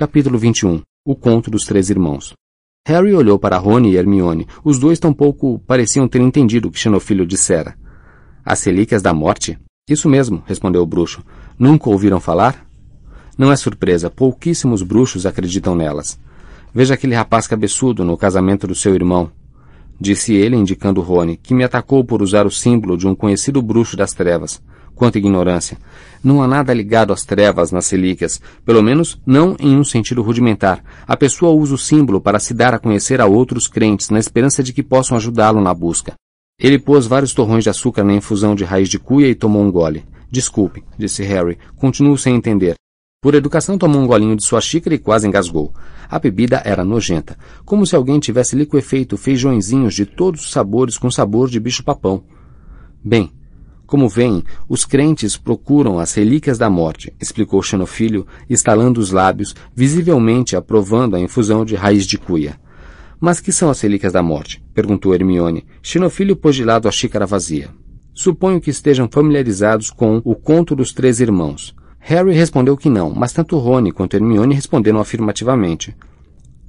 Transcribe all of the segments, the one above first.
Capítulo 21 O Conto dos Três Irmãos Harry olhou para Rony e Hermione. Os dois tampouco pareciam ter entendido o que Xenofilho dissera. As relíquias da morte? Isso mesmo, respondeu o bruxo. Nunca ouviram falar? Não é surpresa, pouquíssimos bruxos acreditam nelas. Veja aquele rapaz cabeçudo no casamento do seu irmão, disse ele, indicando Rony, que me atacou por usar o símbolo de um conhecido bruxo das trevas. Quanta ignorância! Não há nada ligado às trevas nas relíquias, pelo menos não em um sentido rudimentar. A pessoa usa o símbolo para se dar a conhecer a outros crentes, na esperança de que possam ajudá-lo na busca. Ele pôs vários torrões de açúcar na infusão de raiz de cuia e tomou um gole. Desculpe, disse Harry. Continuo sem entender. Por educação tomou um golinho de sua xícara e quase engasgou. A bebida era nojenta, como se alguém tivesse liquefeito feijõezinhos de todos os sabores com sabor de bicho-papão. Bem, como veem, os crentes procuram as relíquias da morte, explicou Xenofilho, estalando os lábios, visivelmente aprovando a infusão de raiz de cuia. Mas que são as relíquias da morte? perguntou Hermione. Xenofilho pôs de lado a xícara vazia. Suponho que estejam familiarizados com o conto dos três irmãos. Harry respondeu que não, mas tanto Rony quanto Hermione responderam afirmativamente.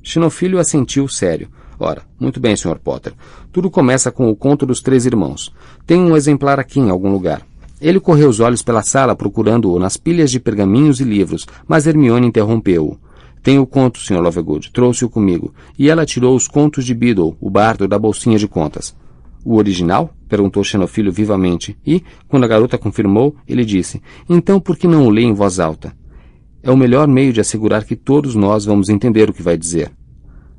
Xenofilho assentiu sério. Ora, muito bem, Sr. Potter. Tudo começa com o conto dos três irmãos. Tem um exemplar aqui em algum lugar. Ele correu os olhos pela sala procurando-o nas pilhas de pergaminhos e livros, mas Hermione interrompeu-o. Tenho o conto, Sr. Lovegood. Trouxe-o comigo. E ela tirou os contos de Beadle, o bardo, da bolsinha de contas. O original? perguntou Xenofilho vivamente, e, quando a garota confirmou, ele disse, então por que não o lê em voz alta? É o melhor meio de assegurar que todos nós vamos entender o que vai dizer.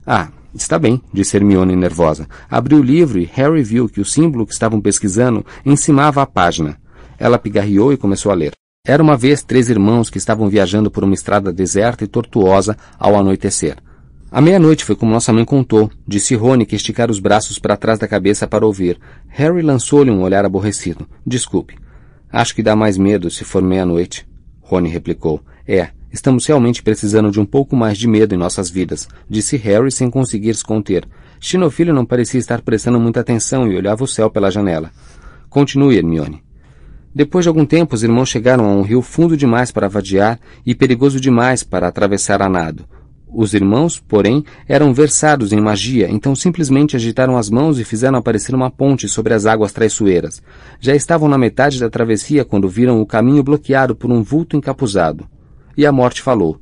Ah, Está bem, disse Hermione nervosa. Abriu o livro e Harry viu que o símbolo que estavam pesquisando encimava a página. Ela pigarreou e começou a ler. Era uma vez três irmãos que estavam viajando por uma estrada deserta e tortuosa ao anoitecer. À meia-noite foi como nossa mãe contou, disse Rony que esticara os braços para trás da cabeça para ouvir. Harry lançou-lhe um olhar aborrecido. Desculpe. Acho que dá mais medo se for meia-noite. Rony replicou. É, Estamos realmente precisando de um pouco mais de medo em nossas vidas, disse Harry sem conseguir se conter. Chinofilho não parecia estar prestando muita atenção e olhava o céu pela janela. Continue, Hermione. Depois de algum tempo, os irmãos chegaram a um rio fundo demais para vadiar e perigoso demais para atravessar a nado. Os irmãos, porém, eram versados em magia, então simplesmente agitaram as mãos e fizeram aparecer uma ponte sobre as águas traiçoeiras. Já estavam na metade da travessia quando viram o caminho bloqueado por um vulto encapuzado. E a morte falou.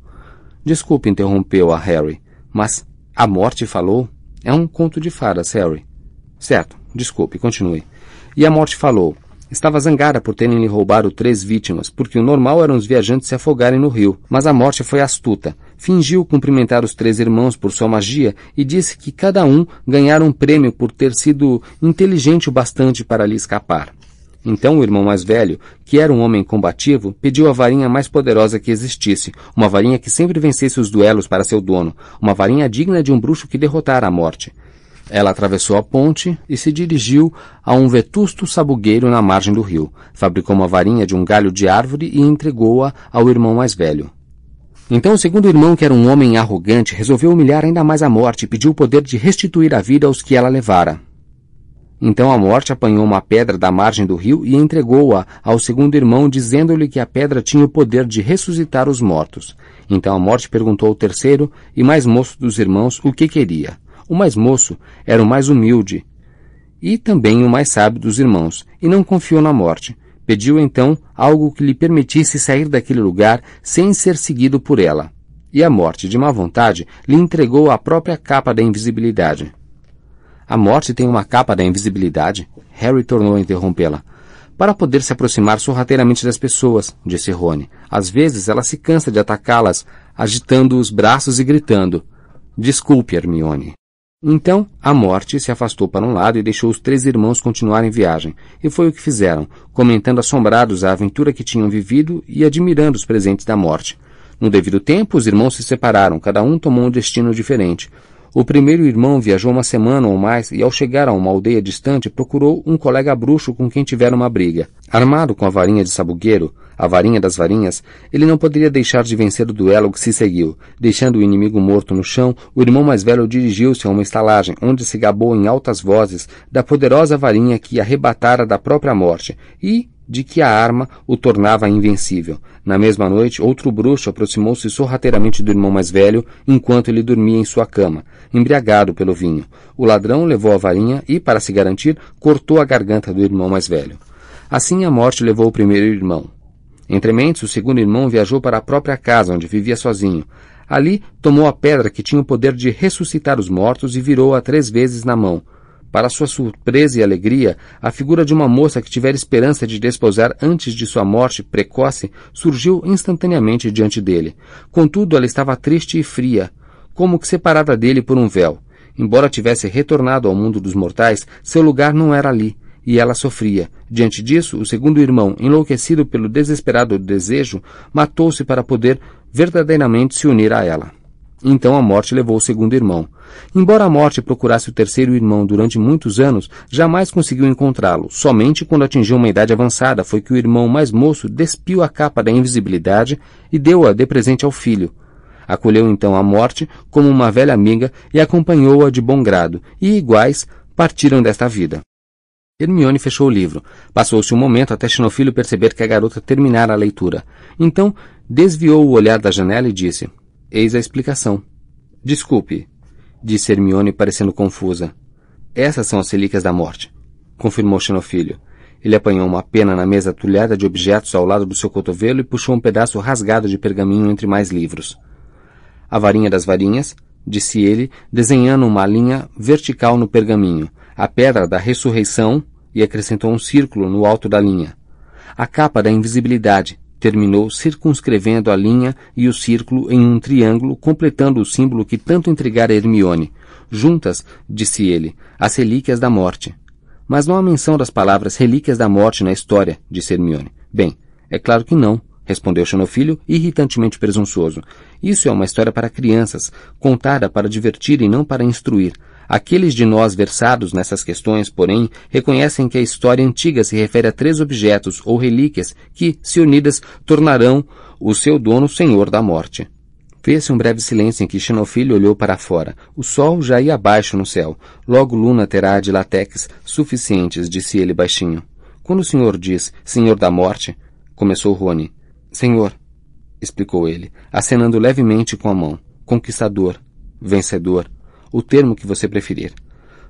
Desculpe, interrompeu a Harry, mas a morte falou? É um conto de fadas, Harry. Certo, desculpe, continue. E a morte falou. Estava zangada por terem lhe roubado três vítimas, porque o normal eram os viajantes se afogarem no rio. Mas a morte foi astuta. Fingiu cumprimentar os três irmãos por sua magia e disse que cada um ganhara um prêmio por ter sido inteligente o bastante para lhe escapar. Então o irmão mais velho, que era um homem combativo, pediu a varinha mais poderosa que existisse, uma varinha que sempre vencesse os duelos para seu dono, uma varinha digna de um bruxo que derrotara a morte. Ela atravessou a ponte e se dirigiu a um vetusto sabugueiro na margem do rio. Fabricou uma varinha de um galho de árvore e entregou-a ao irmão mais velho. Então o segundo irmão, que era um homem arrogante, resolveu humilhar ainda mais a morte e pediu o poder de restituir a vida aos que ela levara. Então a morte apanhou uma pedra da margem do rio e entregou-a ao segundo irmão, dizendo-lhe que a pedra tinha o poder de ressuscitar os mortos. Então a morte perguntou ao terceiro e mais moço dos irmãos o que queria. O mais moço era o mais humilde e também o mais sábio dos irmãos, e não confiou na morte. Pediu então algo que lhe permitisse sair daquele lugar sem ser seguido por ela. E a morte, de má vontade, lhe entregou a própria capa da invisibilidade. A morte tem uma capa da invisibilidade. Harry tornou a interrompê-la. Para poder se aproximar sorrateiramente das pessoas, disse Rony. Às vezes ela se cansa de atacá-las, agitando os braços e gritando. Desculpe, Hermione. Então, a morte se afastou para um lado e deixou os três irmãos continuarem viagem, e foi o que fizeram, comentando assombrados a aventura que tinham vivido e admirando os presentes da morte. No devido tempo, os irmãos se separaram, cada um tomou um destino diferente. O primeiro irmão viajou uma semana ou mais e, ao chegar a uma aldeia distante, procurou um colega bruxo com quem tivera uma briga. Armado com a varinha de sabugueiro, a varinha das varinhas, ele não poderia deixar de vencer o duelo que se seguiu. Deixando o inimigo morto no chão, o irmão mais velho dirigiu-se a uma estalagem, onde se gabou em altas vozes da poderosa varinha que arrebatara da própria morte, e, de que a arma o tornava invencível. Na mesma noite, outro bruxo aproximou-se sorrateiramente do irmão mais velho enquanto ele dormia em sua cama, embriagado pelo vinho. O ladrão levou a varinha e, para se garantir, cortou a garganta do irmão mais velho. Assim a morte levou o primeiro irmão. Entre mentes, o segundo irmão viajou para a própria casa, onde vivia sozinho. Ali, tomou a pedra que tinha o poder de ressuscitar os mortos e virou-a três vezes na mão. Para sua surpresa e alegria, a figura de uma moça que tivera esperança de desposar antes de sua morte precoce surgiu instantaneamente diante dele. Contudo, ela estava triste e fria, como que separada dele por um véu. Embora tivesse retornado ao mundo dos mortais, seu lugar não era ali e ela sofria. Diante disso, o segundo irmão, enlouquecido pelo desesperado desejo, matou-se para poder verdadeiramente se unir a ela. Então a morte levou o segundo irmão. Embora a morte procurasse o terceiro irmão durante muitos anos, jamais conseguiu encontrá-lo. Somente quando atingiu uma idade avançada foi que o irmão mais moço despiu a capa da invisibilidade e deu-a de presente ao filho. Acolheu então a morte como uma velha amiga e acompanhou-a de bom grado, e iguais partiram desta vida. Hermione fechou o livro. Passou-se um momento até Xenofilho perceber que a garota terminara a leitura. Então, desviou o olhar da janela e disse: Eis a explicação. Desculpe, disse Hermione, parecendo confusa. Essas são as relíquias da morte, confirmou Xenofilho. Ele apanhou uma pena na mesa tulhada de objetos ao lado do seu cotovelo e puxou um pedaço rasgado de pergaminho entre mais livros. A varinha das varinhas, disse ele, desenhando uma linha vertical no pergaminho, a pedra da ressurreição e acrescentou um círculo no alto da linha. A capa da invisibilidade terminou circunscrevendo a linha e o círculo em um triângulo, completando o símbolo que tanto intrigara Hermione. Juntas, disse ele, as relíquias da morte. Mas não há menção das palavras relíquias da morte na história, disse Hermione. Bem, é claro que não, respondeu Xenofilho, irritantemente presunçoso. Isso é uma história para crianças, contada para divertir e não para instruir. Aqueles de nós versados nessas questões, porém, reconhecem que a história antiga se refere a três objetos ou relíquias que, se unidas, tornarão o seu dono senhor da morte. Fez-se um breve silêncio em que Xenofilho olhou para fora. O sol já ia abaixo no céu. Logo Luna terá de latex suficientes, disse ele baixinho. Quando o senhor diz Senhor da Morte, começou Rony. Senhor, explicou ele, acenando levemente com a mão. Conquistador, vencedor, o termo que você preferir.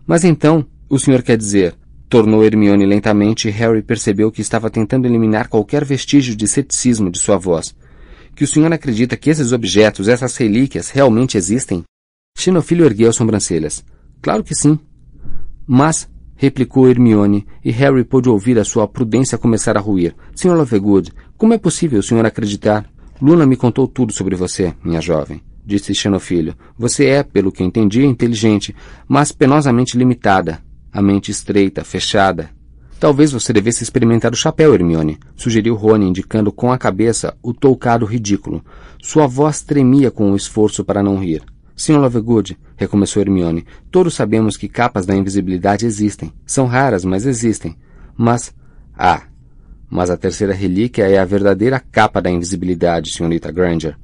Mas então, o senhor quer dizer, tornou Hermione lentamente e Harry percebeu que estava tentando eliminar qualquer vestígio de ceticismo de sua voz. Que o senhor acredita que esses objetos, essas relíquias, realmente existem? Xenofilho ergueu as sobrancelhas. Claro que sim. Mas, replicou Hermione, e Harry pôde ouvir a sua prudência começar a ruir. Sr. Lovegood, como é possível o senhor acreditar? Luna me contou tudo sobre você, minha jovem disse Xenofilho. Você é, pelo que entendi, inteligente, mas penosamente limitada. A mente estreita, fechada. Talvez você devesse experimentar o chapéu, Hermione, sugeriu Rony, indicando com a cabeça o toucado ridículo. Sua voz tremia com o esforço para não rir. Sr. Lovegood, recomeçou Hermione, todos sabemos que capas da invisibilidade existem. São raras, mas existem. Mas... Ah! Mas a terceira relíquia é a verdadeira capa da invisibilidade, senhorita Granger.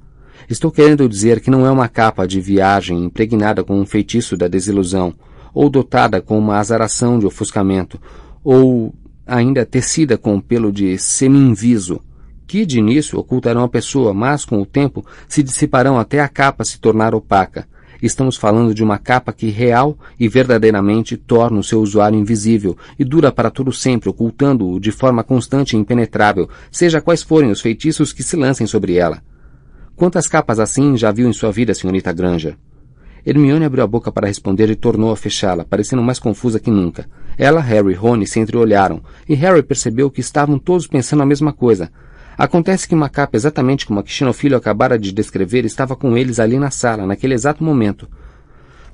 Estou querendo dizer que não é uma capa de viagem impregnada com um feitiço da desilusão, ou dotada com uma azaração de ofuscamento, ou ainda tecida com um pelo de seminviso, que de início ocultarão a pessoa, mas com o tempo se dissiparão até a capa se tornar opaca. Estamos falando de uma capa que real e verdadeiramente torna o seu usuário invisível e dura para todo sempre, ocultando-o de forma constante e impenetrável, seja quais forem os feitiços que se lancem sobre ela. Quantas capas assim já viu em sua vida, senhorita Granger? Hermione abriu a boca para responder e tornou a fechá-la, parecendo mais confusa que nunca. Ela, Harry e Rony se entreolharam, e Harry percebeu que estavam todos pensando a mesma coisa. Acontece que uma capa exatamente como a que Xenofilho acabara de descrever estava com eles ali na sala, naquele exato momento.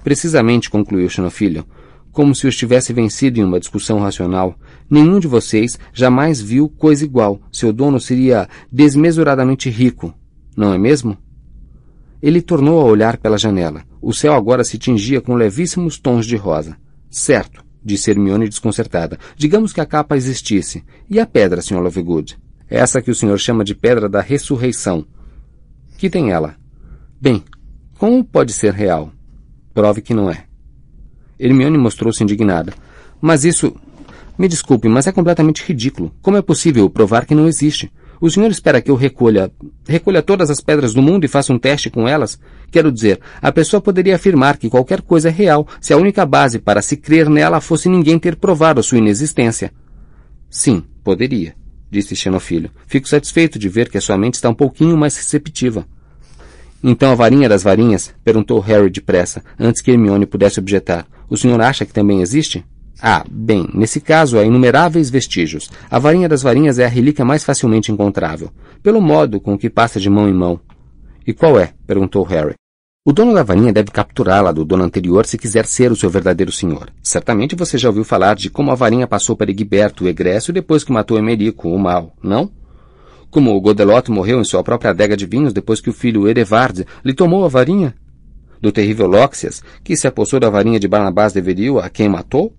Precisamente, concluiu Xenofilho, como se os tivesse vencido em uma discussão racional. Nenhum de vocês jamais viu coisa igual. Seu dono seria desmesuradamente rico, não é mesmo? Ele tornou a olhar pela janela. O céu agora se tingia com levíssimos tons de rosa. Certo, disse Hermione desconcertada. Digamos que a capa existisse. E a pedra, Sr. Lovegood? Essa que o senhor chama de pedra da ressurreição. Que tem ela? Bem, como pode ser real? Prove que não é. Hermione mostrou-se indignada. Mas isso. Me desculpe, mas é completamente ridículo. Como é possível provar que não existe? O senhor espera que eu recolha, recolha todas as pedras do mundo e faça um teste com elas? Quero dizer, a pessoa poderia afirmar que qualquer coisa é real se a única base para se crer nela fosse ninguém ter provado a sua inexistência. Sim, poderia, disse Xenofilho. Fico satisfeito de ver que a sua mente está um pouquinho mais receptiva. Então a varinha das varinhas? perguntou Harry depressa, antes que Hermione pudesse objetar. O senhor acha que também existe? Ah, bem, nesse caso há inumeráveis vestígios. A varinha das varinhas é a relíquia mais facilmente encontrável, pelo modo com que passa de mão em mão. E qual é? perguntou Harry. O dono da varinha deve capturá-la do dono anterior se quiser ser o seu verdadeiro senhor. Certamente você já ouviu falar de como a varinha passou para Egberto, o egresso, depois que matou Emerico, o mal, não? Como o Godelot morreu em sua própria adega de vinhos depois que o filho Erevard lhe tomou a varinha? Do terrível Lóxias, que se apossou da varinha de Barnabás de Veril, a quem matou?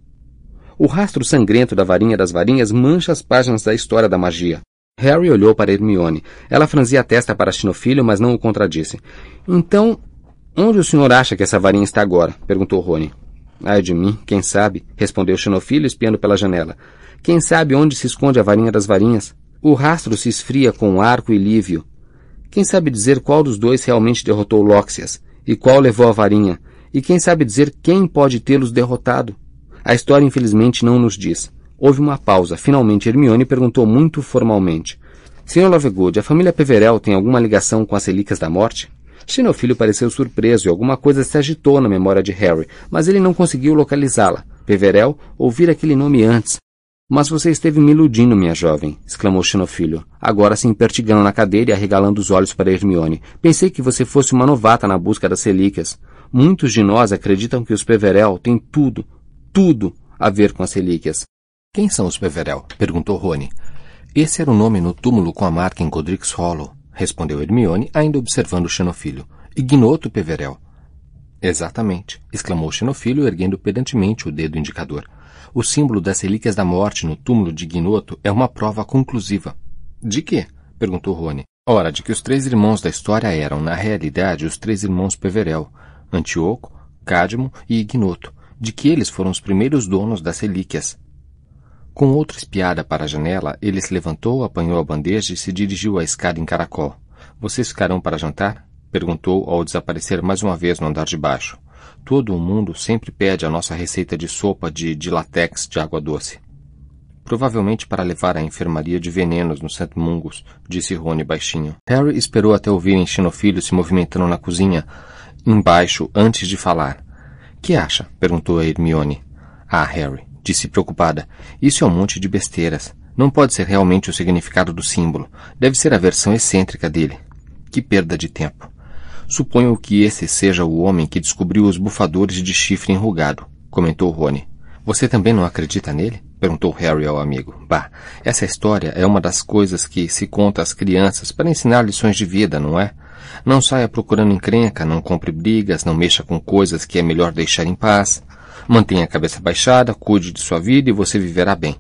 O rastro sangrento da varinha das varinhas mancha as páginas da história da magia. Harry olhou para Hermione. Ela franzia a testa para Xenofilho, mas não o contradisse. Então, onde o senhor acha que essa varinha está agora? perguntou Rony. Ai de mim, quem sabe? respondeu Xenofilho, espiando pela janela. Quem sabe onde se esconde a varinha das varinhas? O rastro se esfria com Arco e Lívio. Quem sabe dizer qual dos dois realmente derrotou Lóxias? E qual levou a varinha? E quem sabe dizer quem pode tê-los derrotado? A história infelizmente não nos diz. Houve uma pausa. Finalmente Hermione perguntou muito formalmente. Sr. Lovegood, a família Peverell tem alguma ligação com as relíquias da morte? Xenofilho pareceu surpreso e alguma coisa se agitou na memória de Harry, mas ele não conseguiu localizá-la. Peverell ouvira aquele nome antes. Mas você esteve me iludindo, minha jovem, exclamou Xenofilho, agora se impertigando na cadeira e arregalando os olhos para Hermione. Pensei que você fosse uma novata na busca das relíquias. Muitos de nós acreditam que os Peverell têm tudo, tudo a ver com as relíquias. Quem são os Peverell? perguntou Rony. Esse era o nome no túmulo com a marca em Godric's Hollow, respondeu Hermione, ainda observando o Xenofilho. Ignoto Peverell. Exatamente, exclamou Xenofilho, erguendo pedantemente o dedo indicador. O símbolo das relíquias da morte no túmulo de Ignoto é uma prova conclusiva. De quê? perguntou Rony. Ora, de que os três irmãos da história eram, na realidade, os três irmãos Peverell, Antíoco, Cádimo e Ignoto, de que eles foram os primeiros donos das relíquias. Com outra espiada para a janela, ele se levantou, apanhou a bandeja e se dirigiu à escada em caracol. Vocês ficarão para jantar? perguntou ao desaparecer mais uma vez no andar de baixo. Todo o mundo sempre pede a nossa receita de sopa de dilatex de água doce. Provavelmente para levar à enfermaria de venenos no St. Mungus, disse Rony baixinho. Harry esperou até ouvirem Xenofilho se movimentando na cozinha, embaixo, antes de falar. Que acha? perguntou a Hermione. Ah, Harry, disse preocupada. Isso é um monte de besteiras. Não pode ser realmente o significado do símbolo. Deve ser a versão excêntrica dele. Que perda de tempo. Suponho que esse seja o homem que descobriu os bufadores de chifre enrugado, comentou Rony. Você também não acredita nele? perguntou Harry ao amigo. Bah, essa história é uma das coisas que se conta às crianças para ensinar lições de vida, não é? Não saia procurando encrenca, não compre brigas, não mexa com coisas que é melhor deixar em paz. Mantenha a cabeça baixada, cuide de sua vida e você viverá bem.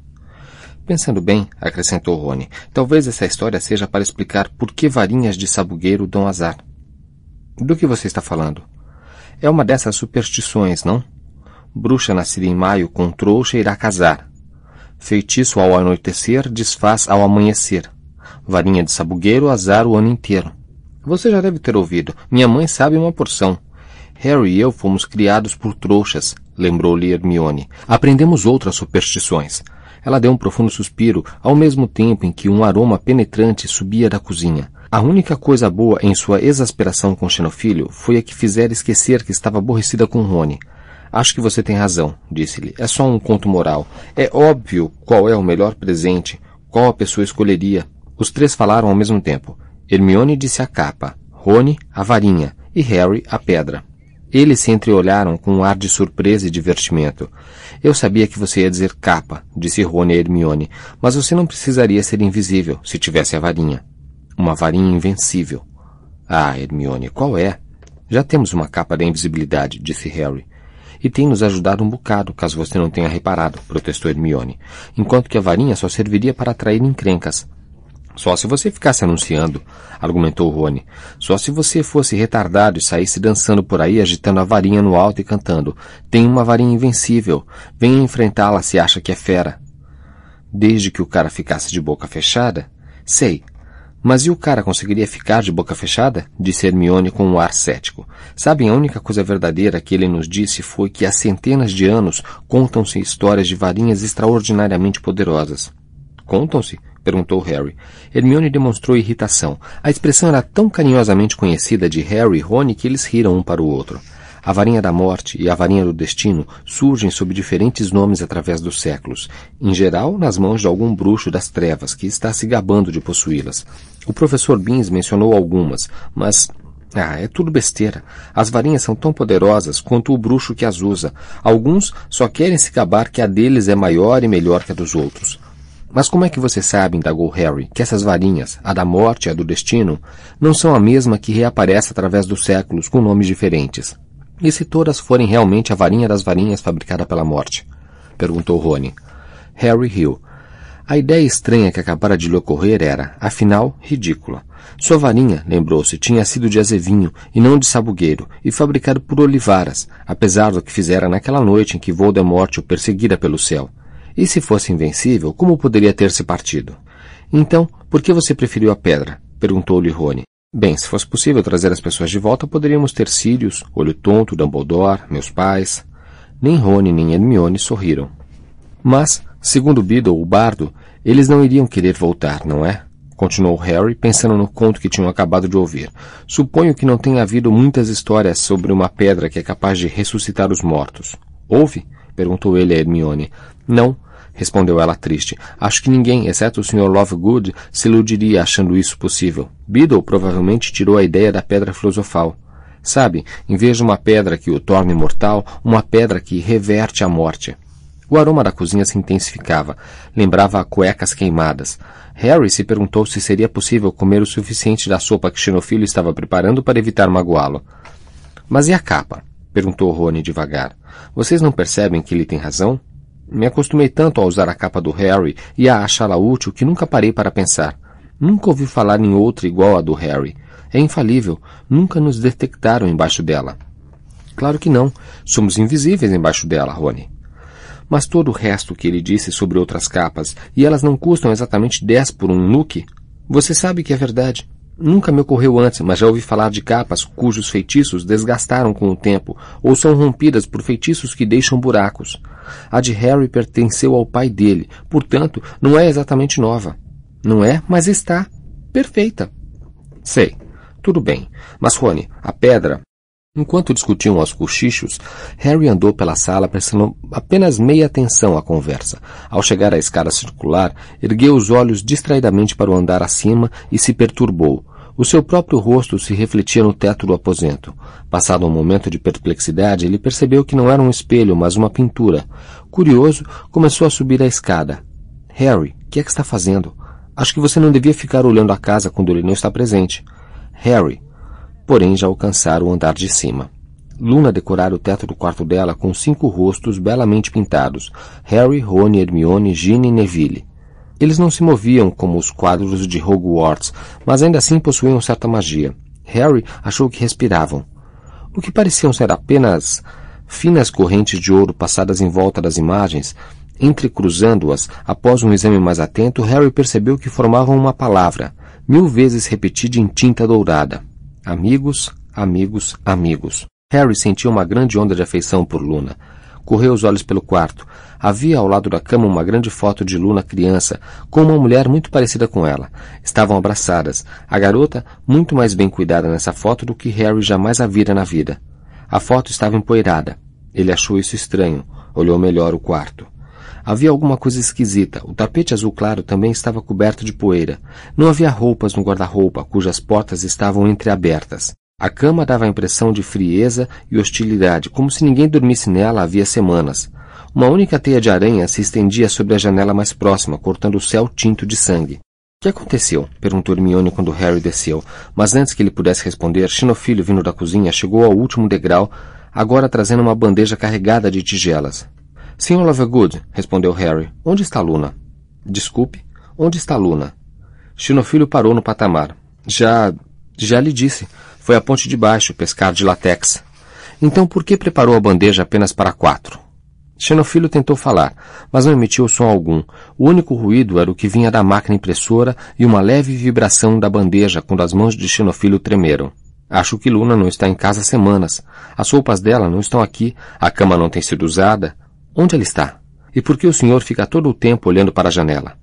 Pensando bem, acrescentou Rony, talvez essa história seja para explicar por que varinhas de sabugueiro dão azar. Do que você está falando? É uma dessas superstições, não? Bruxa nascida em maio com trouxa irá casar. Feitiço ao anoitecer desfaz ao amanhecer. Varinha de sabugueiro azar o ano inteiro. Você já deve ter ouvido. Minha mãe sabe uma porção. Harry e eu fomos criados por trouxas, lembrou-lhe Hermione. Aprendemos outras superstições. Ela deu um profundo suspiro, ao mesmo tempo em que um aroma penetrante subia da cozinha. A única coisa boa em sua exasperação com Xenofilho foi a que fizera esquecer que estava aborrecida com Rony. Acho que você tem razão, disse-lhe. É só um conto moral. É óbvio qual é o melhor presente, qual a pessoa escolheria. Os três falaram ao mesmo tempo. Hermione disse a capa, Rony a varinha e Harry a pedra. Eles se entreolharam com um ar de surpresa e divertimento. Eu sabia que você ia dizer capa, disse Rony a Hermione, mas você não precisaria ser invisível se tivesse a varinha. Uma varinha invencível. Ah, Hermione, qual é? Já temos uma capa da invisibilidade, disse Harry. E tem nos ajudado um bocado, caso você não tenha reparado, protestou Hermione, enquanto que a varinha só serviria para atrair encrencas. Só se você ficasse anunciando, argumentou Rony. Só se você fosse retardado e saísse dançando por aí, agitando a varinha no alto e cantando. Tem uma varinha invencível. Venha enfrentá-la se acha que é fera. Desde que o cara ficasse de boca fechada? Sei. Mas e o cara conseguiria ficar de boca fechada? Disse Hermione com um ar cético. Sabem, a única coisa verdadeira que ele nos disse foi que há centenas de anos contam-se histórias de varinhas extraordinariamente poderosas. Contam-se? Perguntou Harry. Hermione demonstrou irritação. A expressão era tão carinhosamente conhecida de Harry e Rony que eles riram um para o outro. A varinha da morte e a varinha do destino surgem sob diferentes nomes através dos séculos, em geral nas mãos de algum bruxo das trevas que está se gabando de possuí-las. O professor Beans mencionou algumas, mas ah, é tudo besteira. As varinhas são tão poderosas quanto o bruxo que as usa. Alguns só querem se gabar que a deles é maior e melhor que a dos outros. Mas como é que você sabe, indagou Harry, que essas varinhas, a da morte e a do destino, não são a mesma que reaparece através dos séculos com nomes diferentes? E se todas forem realmente a varinha das varinhas fabricada pela morte? Perguntou Rony. Harry riu. A ideia estranha que acabara de lhe ocorrer era, afinal, ridícula. Sua varinha, lembrou-se, tinha sido de azevinho e não de sabugueiro, e fabricado por olivaras, apesar do que fizera naquela noite em que Voldemort o perseguira pelo céu. E se fosse invencível, como poderia ter se partido? Então, por que você preferiu a pedra? perguntou-lhe Rony. Bem, se fosse possível trazer as pessoas de volta, poderíamos ter Sirius, Olho Tonto, Dumbledore, meus pais. Nem Rony nem Hermione sorriram. Mas, segundo Beedle, o bardo, eles não iriam querer voltar, não é? Continuou Harry, pensando no conto que tinham acabado de ouvir. Suponho que não tenha havido muitas histórias sobre uma pedra que é capaz de ressuscitar os mortos. Houve? perguntou ele a Hermione. Não, respondeu ela triste. Acho que ninguém, exceto o Sr. Lovegood, se iludiria achando isso possível. Beedle provavelmente tirou a ideia da pedra filosofal. Sabe, em vez de uma pedra que o torne mortal, uma pedra que reverte a morte. O aroma da cozinha se intensificava. Lembrava cuecas queimadas. Harry se perguntou se seria possível comer o suficiente da sopa que Xenofilho estava preparando para evitar magoá-lo. Mas e a capa? perguntou Rony devagar. Vocês não percebem que ele tem razão? Me acostumei tanto a usar a capa do Harry e a achá-la útil que nunca parei para pensar. Nunca ouvi falar em outra igual à do Harry. É infalível. Nunca nos detectaram embaixo dela. Claro que não. Somos invisíveis embaixo dela, Rony. Mas todo o resto que ele disse sobre outras capas, e elas não custam exatamente dez por um nuke, você sabe que é verdade. Nunca me ocorreu antes, mas já ouvi falar de capas cujos feitiços desgastaram com o tempo, ou são rompidas por feitiços que deixam buracos. A de Harry pertenceu ao pai dele, portanto, não é exatamente nova. Não é, mas está. Perfeita. Sei. Tudo bem. Mas, Rony, a pedra. Enquanto discutiam aos cochichos, Harry andou pela sala prestando apenas meia atenção à conversa. Ao chegar à escada circular, ergueu os olhos distraidamente para o andar acima e se perturbou. O seu próprio rosto se refletia no teto do aposento. Passado um momento de perplexidade, ele percebeu que não era um espelho, mas uma pintura. Curioso, começou a subir a escada. Harry, o que é que está fazendo? Acho que você não devia ficar olhando a casa quando ele não está presente. Harry. Porém, já alcançaram o andar de cima. Luna decorara o teto do quarto dela com cinco rostos belamente pintados. Harry, Rony, Hermione, Ginny e Neville. Eles não se moviam como os quadros de Hogwarts, mas ainda assim possuíam certa magia. Harry achou que respiravam. O que pareciam ser apenas finas correntes de ouro passadas em volta das imagens, entrecruzando-as após um exame mais atento, Harry percebeu que formavam uma palavra, mil vezes repetida em tinta dourada. Amigos, amigos, amigos. Harry sentiu uma grande onda de afeição por Luna. Correu os olhos pelo quarto. Havia ao lado da cama uma grande foto de Luna criança, com uma mulher muito parecida com ela. Estavam abraçadas. A garota, muito mais bem cuidada nessa foto do que Harry jamais a vira na vida. A foto estava empoeirada. Ele achou isso estranho. Olhou melhor o quarto. Havia alguma coisa esquisita. O tapete azul claro também estava coberto de poeira. Não havia roupas no guarda-roupa, cujas portas estavam entreabertas. A cama dava a impressão de frieza e hostilidade, como se ninguém dormisse nela havia semanas. Uma única teia de aranha se estendia sobre a janela mais próxima, cortando o céu tinto de sangue. O que aconteceu? perguntou Hermione quando Harry desceu, mas antes que ele pudesse responder, Xenofilho, vindo da cozinha, chegou ao último degrau, agora trazendo uma bandeja carregada de tigelas. Sr. Lovegood, respondeu Harry, onde está Luna? Desculpe, onde está Luna? Xenofilho parou no patamar. Já. já lhe disse. Foi à ponte de baixo, pescar de latex. Então por que preparou a bandeja apenas para quatro? Xenofilo tentou falar, mas não emitiu som algum. O único ruído era o que vinha da máquina impressora e uma leve vibração da bandeja quando as mãos de Xenofilo tremeram. Acho que Luna não está em casa há semanas. As roupas dela não estão aqui. A cama não tem sido usada. Onde ela está? E por que o senhor fica todo o tempo olhando para a janela?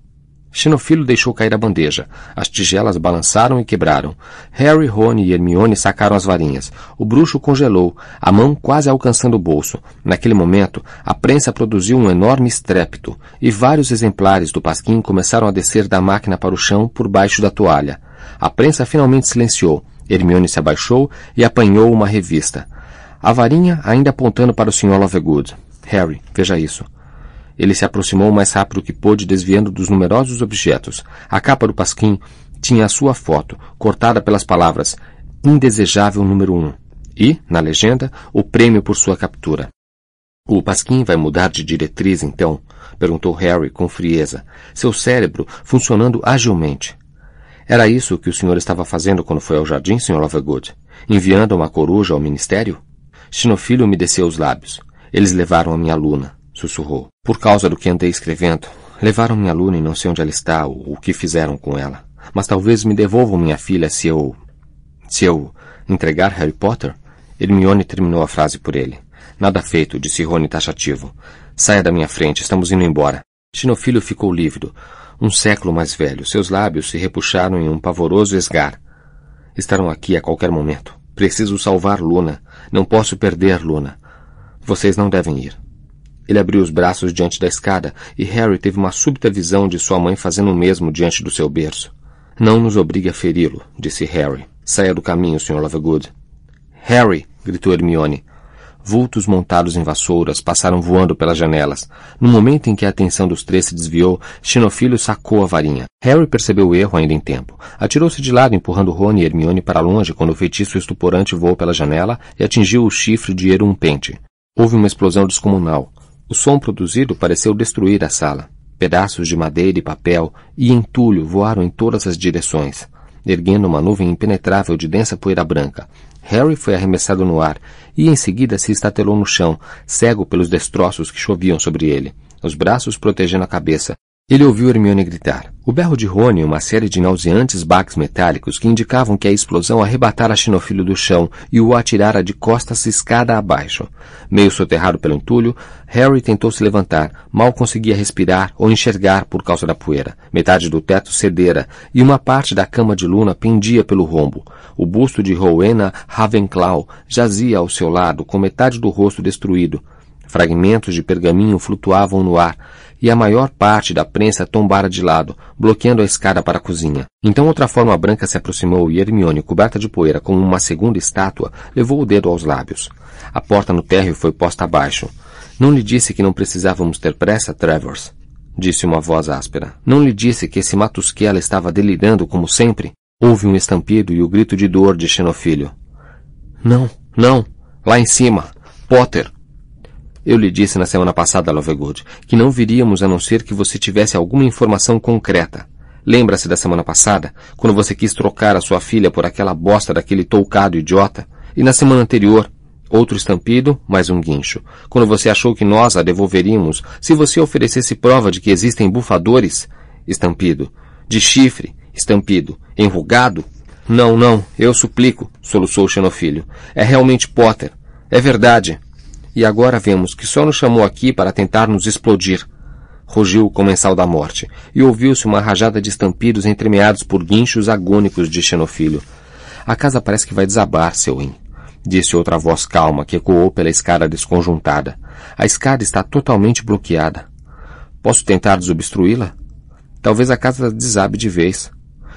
Xenofilo deixou cair a bandeja. As tigelas balançaram e quebraram. Harry, Rony e Hermione sacaram as varinhas. O bruxo congelou, a mão quase alcançando o bolso. Naquele momento, a prensa produziu um enorme estrépito, e vários exemplares do pasquim começaram a descer da máquina para o chão por baixo da toalha. A prensa finalmente silenciou. Hermione se abaixou e apanhou uma revista. A varinha ainda apontando para o Sr. Lovegood. Harry, veja isso. Ele se aproximou o mais rápido que pôde, desviando dos numerosos objetos. A capa do pasquim tinha a sua foto, cortada pelas palavras Indesejável número 1 um, e, na legenda, o prêmio por sua captura. O pasquim vai mudar de diretriz, então? perguntou Harry com frieza, seu cérebro funcionando agilmente. Era isso que o senhor estava fazendo quando foi ao jardim, Sr. Lovegood? Enviando uma coruja ao ministério? Xinofilho umedeceu os lábios. Eles levaram a minha aluna sussurrou. Por causa do que andei escrevendo. Levaram minha aluna e não sei onde ela está ou o que fizeram com ela. Mas talvez me devolvam minha filha se eu. se eu entregar Harry Potter? Hermione terminou a frase por ele. Nada feito, disse Rony taxativo. Saia da minha frente, estamos indo embora. Xinofilho ficou lívido. Um século mais velho, seus lábios se repuxaram em um pavoroso esgar. Estarão aqui a qualquer momento. Preciso salvar Luna. Não posso perder Luna. Vocês não devem ir. Ele abriu os braços diante da escada e Harry teve uma súbita visão de sua mãe fazendo o mesmo diante do seu berço. Não nos obrigue a feri-lo, disse Harry. Saia do caminho, Sr. Lovegood. Harry! gritou Hermione. Vultos montados em vassouras passaram voando pelas janelas. No momento em que a atenção dos três se desviou, Xenofilho sacou a varinha. Harry percebeu o erro ainda em tempo. Atirou-se de lado, empurrando Rony e Hermione para longe quando o feitiço estuporante voou pela janela e atingiu o chifre de Erumpente. Houve uma explosão descomunal. O som produzido pareceu destruir a sala. Pedaços de madeira e papel e entulho voaram em todas as direções, erguendo uma nuvem impenetrável de densa poeira branca. Harry foi arremessado no ar e em seguida se estatelou no chão, cego pelos destroços que choviam sobre ele, os braços protegendo a cabeça, ele ouviu Hermione gritar. O berro de Rony e uma série de nauseantes baques metálicos que indicavam que a explosão arrebatara Xinofilho do chão e o atirara de costas escada abaixo. Meio soterrado pelo entulho, Harry tentou se levantar, mal conseguia respirar ou enxergar por causa da poeira. Metade do teto cedera e uma parte da cama de Luna pendia pelo rombo. O busto de Rowena Ravenclaw jazia ao seu lado, com metade do rosto destruído. Fragmentos de pergaminho flutuavam no ar, e a maior parte da prensa tombara de lado, bloqueando a escada para a cozinha. Então outra forma branca se aproximou e Hermione, coberta de poeira como uma segunda estátua, levou o dedo aos lábios. A porta no térreo foi posta abaixo. Não lhe disse que não precisávamos ter pressa, Travers? Disse uma voz áspera. Não lhe disse que esse Matusquela estava delirando como sempre? Houve um estampido e o grito de dor de Xenofilho. Não, não! Lá em cima! Potter! Eu lhe disse na semana passada, Lovegood, que não viríamos a não ser que você tivesse alguma informação concreta. Lembra-se da semana passada, quando você quis trocar a sua filha por aquela bosta daquele toucado idiota? E na semana anterior, outro estampido, mais um guincho. Quando você achou que nós a devolveríamos se você oferecesse prova de que existem bufadores? Estampido. De chifre. Estampido. Enrugado? Não, não, eu suplico, soluçou o xenofilho. É realmente Potter. É verdade. E agora vemos que só nos chamou aqui para tentar nos explodir. Rugiu o comensal da morte, e ouviu-se uma rajada de estampidos entremeados por guinchos agônicos de Xenofilho. A casa parece que vai desabar, seu In, disse outra voz calma que ecoou pela escada desconjuntada. A escada está totalmente bloqueada. Posso tentar desobstruí-la? Talvez a casa desabe de vez.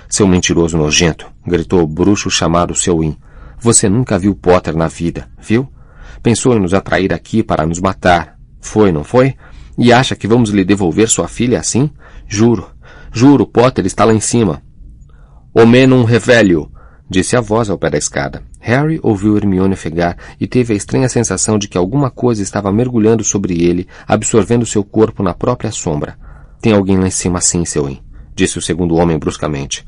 Seu mentiroso nojento, gritou o bruxo chamado seu In. Você nunca viu Potter na vida, viu? Pensou em nos atrair aqui para nos matar. Foi, não foi? E acha que vamos lhe devolver sua filha assim? Juro. Juro, Potter está lá em cima. Omenum revelio, disse a voz ao pé da escada. Harry ouviu Hermione ofegar e teve a estranha sensação de que alguma coisa estava mergulhando sobre ele, absorvendo seu corpo na própria sombra. Tem alguém lá em cima sim, seu In, disse o segundo homem bruscamente.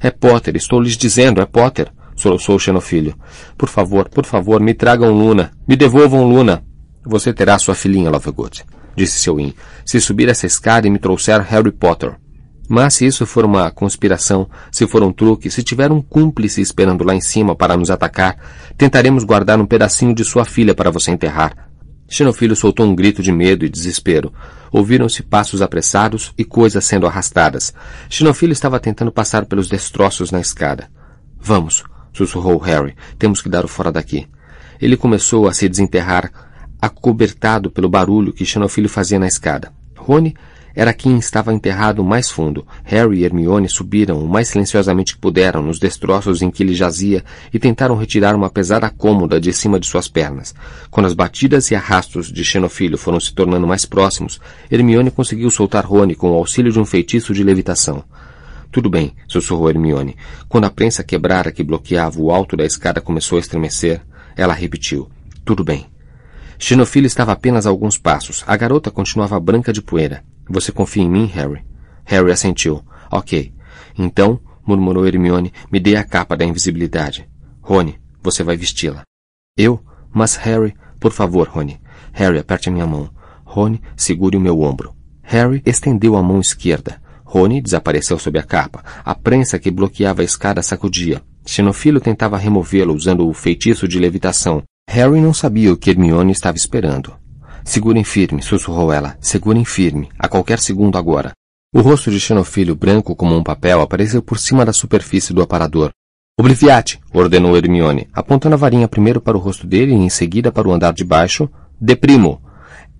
É Potter, estou lhes dizendo, é Potter soluçou o xenofilho. Por favor, por favor, me tragam Luna. Me devolvam Luna. Você terá sua filhinha, Lovegood, disse seu In, se subir essa escada e me trouxer Harry Potter. Mas se isso for uma conspiração, se for um truque, se tiver um cúmplice esperando lá em cima para nos atacar, tentaremos guardar um pedacinho de sua filha para você enterrar. Xenofilho soltou um grito de medo e desespero. Ouviram-se passos apressados e coisas sendo arrastadas. Xenofilho estava tentando passar pelos destroços na escada. Vamos, sussurrou Harry. Temos que dar o fora daqui. Ele começou a se desenterrar, acobertado pelo barulho que Xenofilho fazia na escada. Rony era quem estava enterrado mais fundo. Harry e Hermione subiram o mais silenciosamente que puderam nos destroços em que ele jazia e tentaram retirar uma pesada cômoda de cima de suas pernas. Quando as batidas e arrastos de Xenofilho foram se tornando mais próximos, Hermione conseguiu soltar Rony com o auxílio de um feitiço de levitação. Tudo bem, sussurrou Hermione. Quando a prensa quebrara que bloqueava o alto da escada começou a estremecer, ela repetiu. Tudo bem. Xenofilho estava apenas a alguns passos. A garota continuava branca de poeira. Você confia em mim, Harry? Harry assentiu. Ok. Então, murmurou Hermione, me dê a capa da invisibilidade. Rony, você vai vesti-la. Eu? Mas Harry, por favor, Rony. Harry, aperte a minha mão. Rony, segure o meu ombro. Harry estendeu a mão esquerda. Rony desapareceu sob a capa. A prensa que bloqueava a escada sacudia. Xenofilo tentava removê-lo usando o feitiço de levitação. Harry não sabia o que Hermione estava esperando. Segurem firme, sussurrou ela. Segurem firme, a qualquer segundo agora. O rosto de Xenofilho, branco como um papel, apareceu por cima da superfície do aparador. Obliviate! ordenou Hermione, apontando a varinha primeiro para o rosto dele e em seguida para o andar de baixo. Deprimo!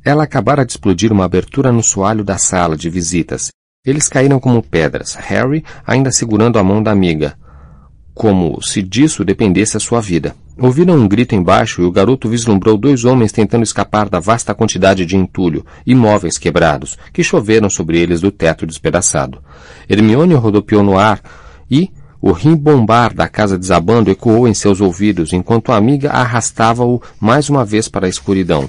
Ela acabara de explodir uma abertura no soalho da sala de visitas. Eles caíram como pedras, Harry ainda segurando a mão da amiga, como se disso dependesse a sua vida. Ouviram um grito embaixo e o garoto vislumbrou dois homens tentando escapar da vasta quantidade de entulho e móveis quebrados que choveram sobre eles do teto despedaçado. Hermione rodopiou no ar e o rimbombar da casa desabando ecoou em seus ouvidos enquanto a amiga arrastava-o mais uma vez para a escuridão.